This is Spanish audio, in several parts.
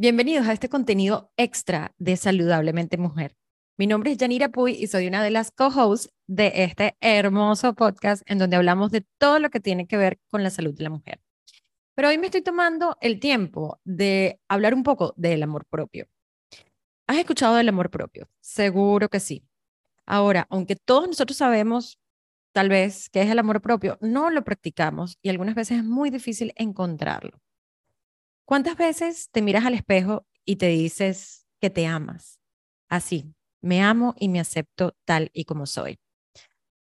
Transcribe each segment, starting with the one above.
Bienvenidos a este contenido extra de Saludablemente Mujer. Mi nombre es Yanira Puy y soy una de las co-hosts de este hermoso podcast en donde hablamos de todo lo que tiene que ver con la salud de la mujer. Pero hoy me estoy tomando el tiempo de hablar un poco del amor propio. ¿Has escuchado del amor propio? Seguro que sí. Ahora, aunque todos nosotros sabemos tal vez qué es el amor propio, no lo practicamos y algunas veces es muy difícil encontrarlo. ¿Cuántas veces te miras al espejo y te dices que te amas? Así, me amo y me acepto tal y como soy.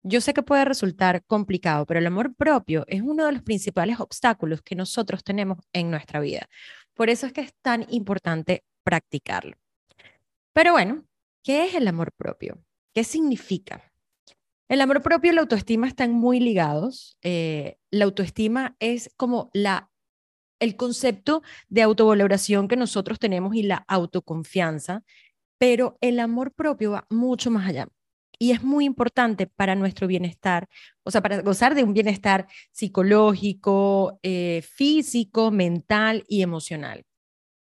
Yo sé que puede resultar complicado, pero el amor propio es uno de los principales obstáculos que nosotros tenemos en nuestra vida. Por eso es que es tan importante practicarlo. Pero bueno, ¿qué es el amor propio? ¿Qué significa? El amor propio y la autoestima están muy ligados. Eh, la autoestima es como la el concepto de autovaloración que nosotros tenemos y la autoconfianza, pero el amor propio va mucho más allá. Y es muy importante para nuestro bienestar, o sea, para gozar de un bienestar psicológico, eh, físico, mental y emocional.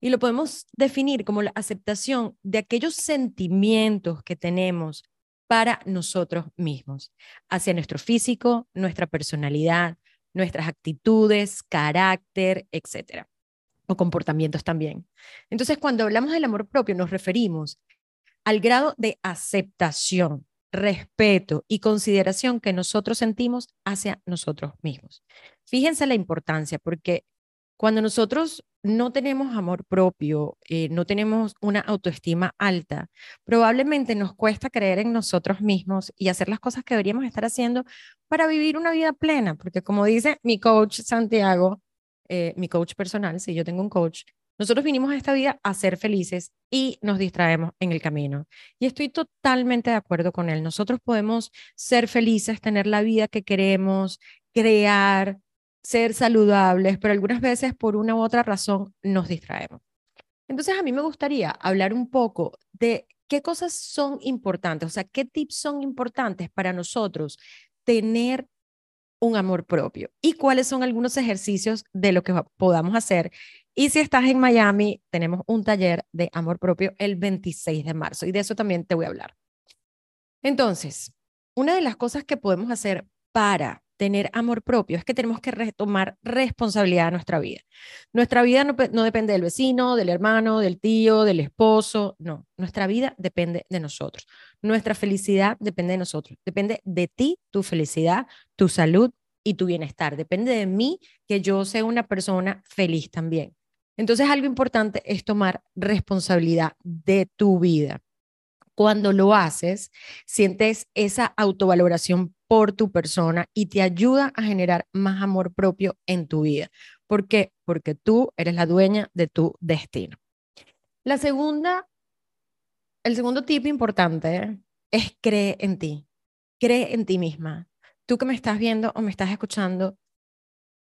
Y lo podemos definir como la aceptación de aquellos sentimientos que tenemos para nosotros mismos, hacia nuestro físico, nuestra personalidad, nuestras actitudes, carácter, etcétera, o comportamientos también. Entonces, cuando hablamos del amor propio, nos referimos al grado de aceptación, respeto y consideración que nosotros sentimos hacia nosotros mismos. Fíjense la importancia, porque cuando nosotros no tenemos amor propio, eh, no tenemos una autoestima alta, probablemente nos cuesta creer en nosotros mismos y hacer las cosas que deberíamos estar haciendo para vivir una vida plena, porque como dice mi coach Santiago, eh, mi coach personal, si yo tengo un coach, nosotros vinimos a esta vida a ser felices y nos distraemos en el camino. Y estoy totalmente de acuerdo con él. Nosotros podemos ser felices, tener la vida que queremos, crear, ser saludables, pero algunas veces por una u otra razón nos distraemos. Entonces a mí me gustaría hablar un poco de qué cosas son importantes, o sea, qué tips son importantes para nosotros tener un amor propio y cuáles son algunos ejercicios de lo que podamos hacer. Y si estás en Miami, tenemos un taller de amor propio el 26 de marzo y de eso también te voy a hablar. Entonces, una de las cosas que podemos hacer para tener amor propio es que tenemos que retomar responsabilidad de nuestra vida. Nuestra vida no, no, depende del vecino, del hermano, del tío, del esposo, no, nuestra vida depende de nosotros. Nuestra felicidad depende de nosotros, depende de ti, tu felicidad, tu salud y tu bienestar. Depende de mí que yo sea una persona feliz también. Entonces, algo importante es tomar responsabilidad de tu vida. Cuando lo haces, sientes esa autovaloración por tu persona y te ayuda a generar más amor propio en tu vida. ¿Por qué? Porque tú eres la dueña de tu destino. La segunda, el segundo tip importante es cree en ti. Cree en ti misma. Tú que me estás viendo o me estás escuchando,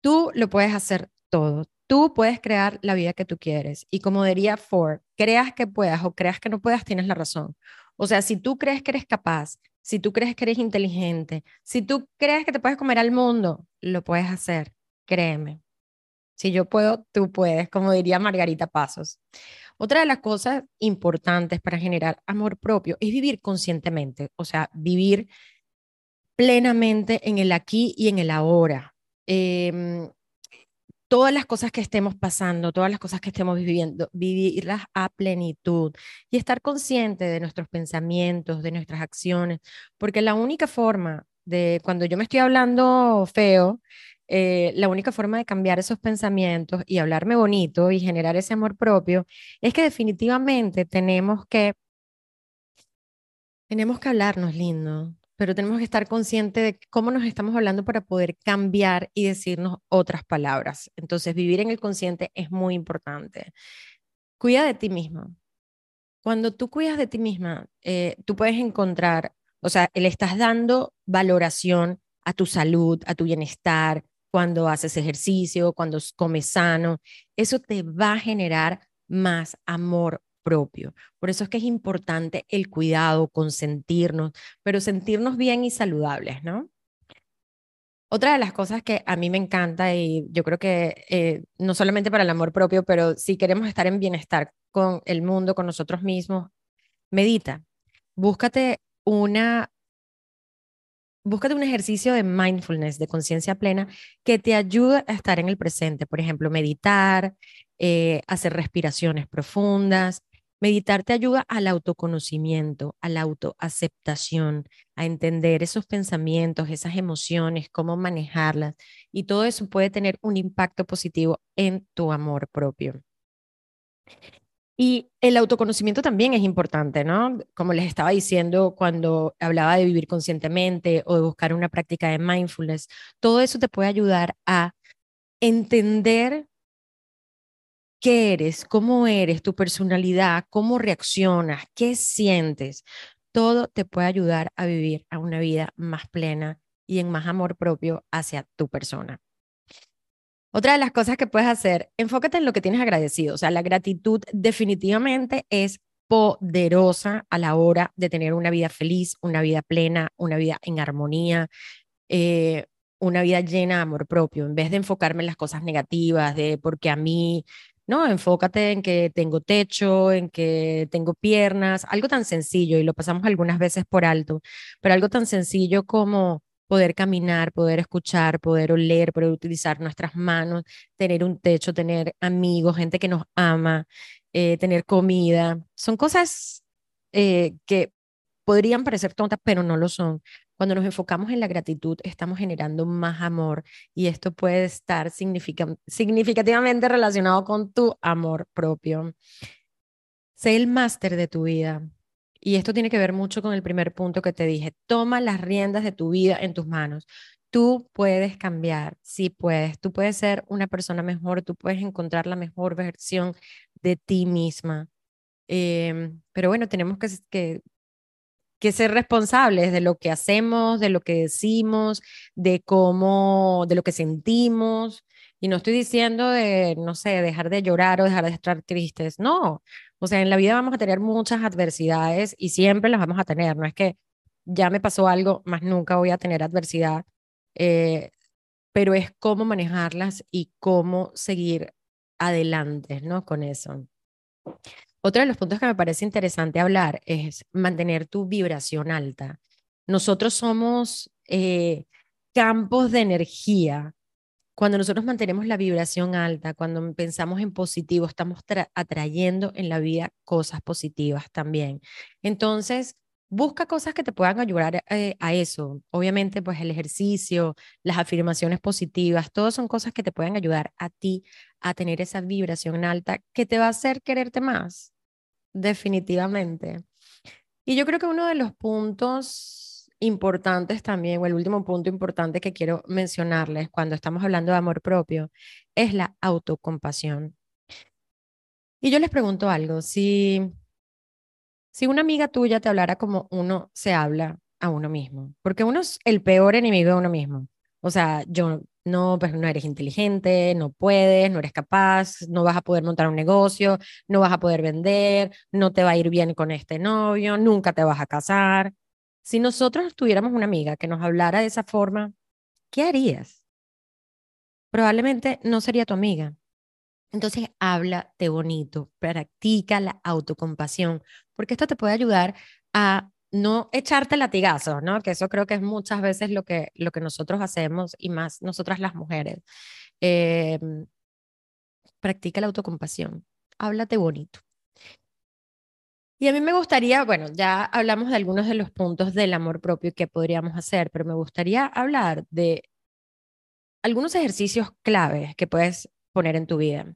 tú lo puedes hacer todo. Tú puedes crear la vida que tú quieres. Y como diría Ford, creas que puedas o creas que no puedas, tienes la razón. O sea, si tú crees que eres capaz, si tú crees que eres inteligente, si tú crees que te puedes comer al mundo, lo puedes hacer, créeme. Si yo puedo, tú puedes, como diría Margarita Pasos. Otra de las cosas importantes para generar amor propio es vivir conscientemente, o sea, vivir plenamente en el aquí y en el ahora. Eh, todas las cosas que estemos pasando, todas las cosas que estemos viviendo, vivirlas a plenitud y estar consciente de nuestros pensamientos, de nuestras acciones, porque la única forma de cuando yo me estoy hablando feo, eh, la única forma de cambiar esos pensamientos y hablarme bonito y generar ese amor propio es que definitivamente tenemos que tenemos que hablarnos lindo, pero tenemos que estar conscientes de cómo nos estamos hablando para poder cambiar y decirnos otras palabras. Entonces, vivir en el consciente es muy importante. Cuida de ti misma. Cuando tú cuidas de ti misma, eh, tú puedes encontrar, o sea, le estás dando valoración a tu salud, a tu bienestar, cuando haces ejercicio, cuando comes sano. Eso te va a generar más amor propio. Por eso es que es importante el cuidado, consentirnos, pero sentirnos bien y saludables, ¿no? Otra de las cosas que a mí me encanta y yo creo que eh, no solamente para el amor propio, pero si queremos estar en bienestar con el mundo, con nosotros mismos, medita. Búscate una búscate un ejercicio de mindfulness, de conciencia plena, que te ayude a estar en el presente. Por ejemplo, meditar, eh, hacer respiraciones profundas, Meditar te ayuda al autoconocimiento, a la autoaceptación, a entender esos pensamientos, esas emociones, cómo manejarlas. Y todo eso puede tener un impacto positivo en tu amor propio. Y el autoconocimiento también es importante, ¿no? Como les estaba diciendo cuando hablaba de vivir conscientemente o de buscar una práctica de mindfulness, todo eso te puede ayudar a entender qué eres, cómo eres, tu personalidad, cómo reaccionas, qué sientes. Todo te puede ayudar a vivir a una vida más plena y en más amor propio hacia tu persona. Otra de las cosas que puedes hacer, enfócate en lo que tienes agradecido. O sea, la gratitud definitivamente es poderosa a la hora de tener una vida feliz, una vida plena, una vida en armonía, eh, una vida llena de amor propio. En vez de enfocarme en las cosas negativas, de porque a mí no, enfócate en que tengo techo, en que tengo piernas, algo tan sencillo y lo pasamos algunas veces por alto, pero algo tan sencillo como poder caminar, poder escuchar, poder oler, poder utilizar nuestras manos, tener un techo, tener amigos, gente que nos ama, eh, tener comida. Son cosas eh, que podrían parecer tontas, pero no lo son. Cuando nos enfocamos en la gratitud, estamos generando más amor y esto puede estar significativamente relacionado con tu amor propio. Sé el máster de tu vida. Y esto tiene que ver mucho con el primer punto que te dije. Toma las riendas de tu vida en tus manos. Tú puedes cambiar, sí puedes. Tú puedes ser una persona mejor, tú puedes encontrar la mejor versión de ti misma. Em, pero bueno, tenemos que, que que ser responsables de lo que hacemos, de lo que decimos, de cómo, de lo que sentimos. Y no estoy diciendo de, no sé, dejar de llorar o dejar de estar tristes. No. O sea, en la vida vamos a tener muchas adversidades y siempre las vamos a tener. No es que ya me pasó algo, más nunca voy a tener adversidad. Eh, pero es cómo manejarlas y cómo seguir adelante, ¿no? Con eso. Otro de los puntos que me parece interesante hablar es mantener tu vibración alta. Nosotros somos eh, campos de energía. Cuando nosotros mantenemos la vibración alta, cuando pensamos en positivo, estamos atrayendo en la vida cosas positivas también. Entonces, busca cosas que te puedan ayudar eh, a eso. Obviamente, pues el ejercicio, las afirmaciones positivas, todas son cosas que te pueden ayudar a ti a tener esa vibración alta que te va a hacer quererte más definitivamente. Y yo creo que uno de los puntos importantes también, o el último punto importante que quiero mencionarles cuando estamos hablando de amor propio, es la autocompasión. Y yo les pregunto algo, si, si una amiga tuya te hablara como uno se habla a uno mismo, porque uno es el peor enemigo de uno mismo. O sea, yo no, pues no eres inteligente, no puedes, no eres capaz, no vas a poder montar un negocio, no vas a poder vender, no te va a ir bien con este novio, nunca te vas a casar. Si nosotros tuviéramos una amiga que nos hablara de esa forma, ¿qué harías? Probablemente no sería tu amiga. Entonces, háblate bonito, practica la autocompasión, porque esto te puede ayudar a no echarte latigazos, ¿no? Que eso creo que es muchas veces lo que, lo que nosotros hacemos y más nosotras las mujeres. Em, practica la autocompasión, háblate bonito. Y a mí me gustaría, bueno, ya hablamos de algunos de los puntos del amor propio que podríamos hacer, pero me gustaría hablar de algunos ejercicios claves que puedes poner en tu vida.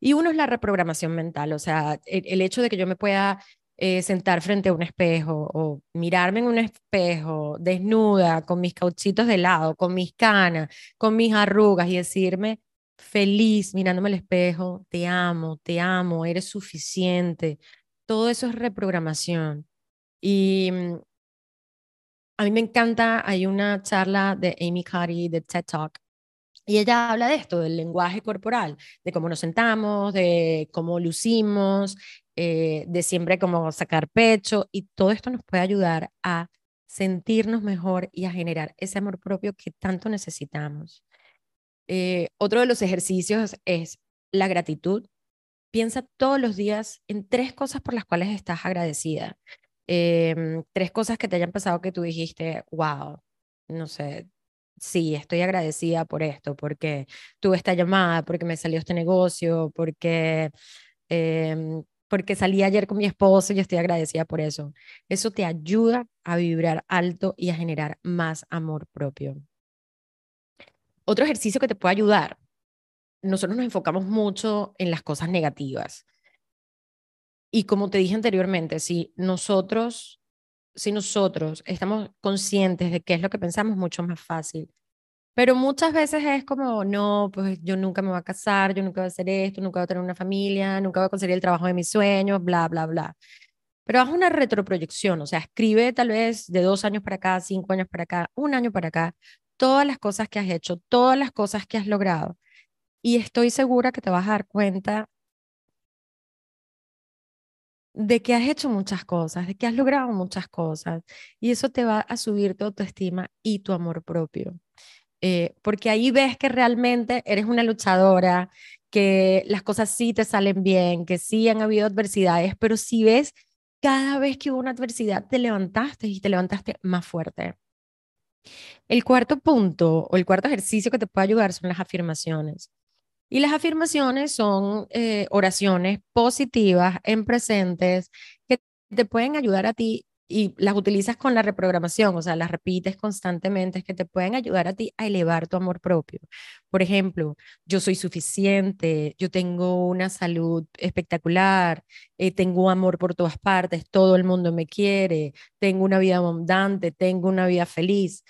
Y uno es la reprogramación mental, o sea, el hecho de que yo me pueda eh, sentar frente a un espejo o mirarme en un espejo desnuda, con mis cauchitos de lado, con mis canas, con mis arrugas y decirme feliz mirándome al espejo, te amo, te amo, eres suficiente. Todo eso es reprogramación. Y mm, a mí me encanta, hay una charla de Amy Cuddy de TED Talk y ella habla de esto, del lenguaje corporal, de cómo nos sentamos, de cómo lucimos, eh, de siempre como sacar pecho y todo esto nos puede ayudar a sentirnos mejor y a generar ese amor propio que tanto necesitamos. Eh, otro de los ejercicios es la gratitud. Piensa todos los días en tres cosas por las cuales estás agradecida. Em, tres cosas que te hayan pasado que tú dijiste, wow, no sé, sí, estoy agradecida por esto, porque tuve esta llamada, porque me salió este negocio, porque, em, porque salí ayer con mi esposo y estoy agradecida por eso. Eso te ayuda a vibrar alto y a generar más amor propio. Otro ejercicio que te puede ayudar, nosotros nos enfocamos mucho en las cosas negativas. Y como te dije anteriormente, si nosotros, si nosotros estamos conscientes de qué es lo que pensamos, mucho más fácil. Pero muchas veces es como, no, pues yo nunca me voy a casar, yo nunca voy a hacer esto, nunca voy a tener una familia, nunca voy a conseguir el trabajo de mis sueños, bla, bla, bla. Pero haz una retroproyección, o sea, escribe tal vez de dos años para acá, cinco años para acá, un año para acá, todas las cosas que has hecho, todas las cosas que has logrado. Y estoy segura que te vas a dar cuenta de que has hecho muchas cosas, de que has logrado muchas cosas. Y eso te va a subir tu autoestima y tu amor propio. Eh, porque ahí ves que realmente eres una luchadora, que las cosas sí te salen bien, que sí han habido adversidades, pero si ves cada vez que hubo una adversidad, te levantaste y te levantaste más fuerte. El cuarto punto o el cuarto ejercicio que te puede ayudar son las afirmaciones. Y las afirmaciones son eh, oraciones positivas en presentes que te pueden ayudar a ti y las utilizas con la reprogramación, o sea, las repites constantemente, que te pueden ayudar a ti a elevar tu amor propio. Por ejemplo, yo soy suficiente, yo tengo una salud espectacular, eh, tengo amor por todas partes, todo el mundo me quiere, tengo una vida abundante, tengo una vida feliz.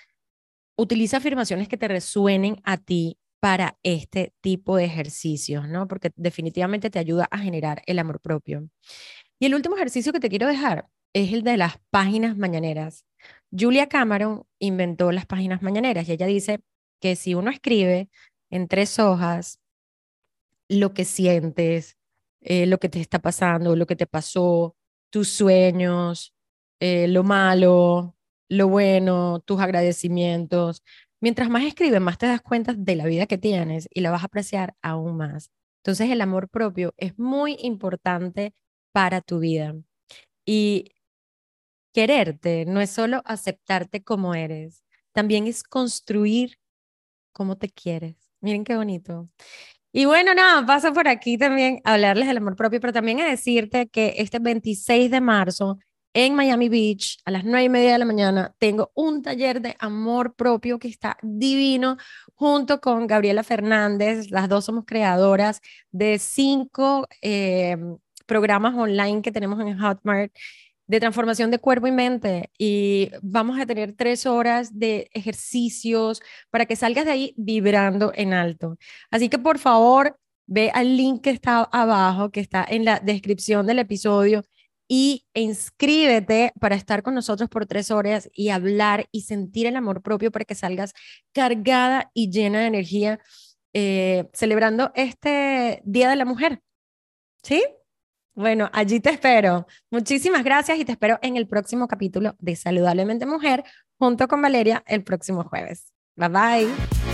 Utiliza afirmaciones que te resuenen a ti para este tipo de ejercicios, ¿no? Porque definitivamente te ayuda a generar el amor propio. Y el último ejercicio que te quiero dejar es el de las páginas mañaneras. Julia Cameron inventó las páginas mañaneras y ella dice que si uno escribe en tres hojas lo que sientes, eh, lo que te está pasando, lo que te pasó, tus sueños, eh, lo malo, lo bueno, tus agradecimientos, Mientras más escribes, más te das cuenta de la vida que tienes y la vas a apreciar aún más. Entonces el amor propio es muy importante para tu vida. Y quererte no es solo aceptarte como eres, también es construir cómo te quieres. Miren qué bonito. Y bueno, nada, paso por aquí también a hablarles del amor propio, pero también a decirte que este 26 de marzo en Miami Beach a las nueve y media de la mañana tengo un taller de amor propio que está divino junto con Gabriela Fernández. Las dos somos creadoras de cinco eh, programas online que tenemos en Hotmart de transformación de cuerpo y mente y vamos a tener tres horas de ejercicios para que salgas de ahí vibrando en alto. Así que por favor, ve al link que está abajo, que está en la descripción del episodio y inscríbete para estar con nosotros por tres horas y hablar y sentir el amor propio para que salgas cargada y llena de energía eh, celebrando este Día de la Mujer. ¿Sí? Bueno, allí te espero. Muchísimas gracias y te espero en el próximo capítulo de Saludablemente Mujer junto con Valeria el próximo jueves. Bye bye.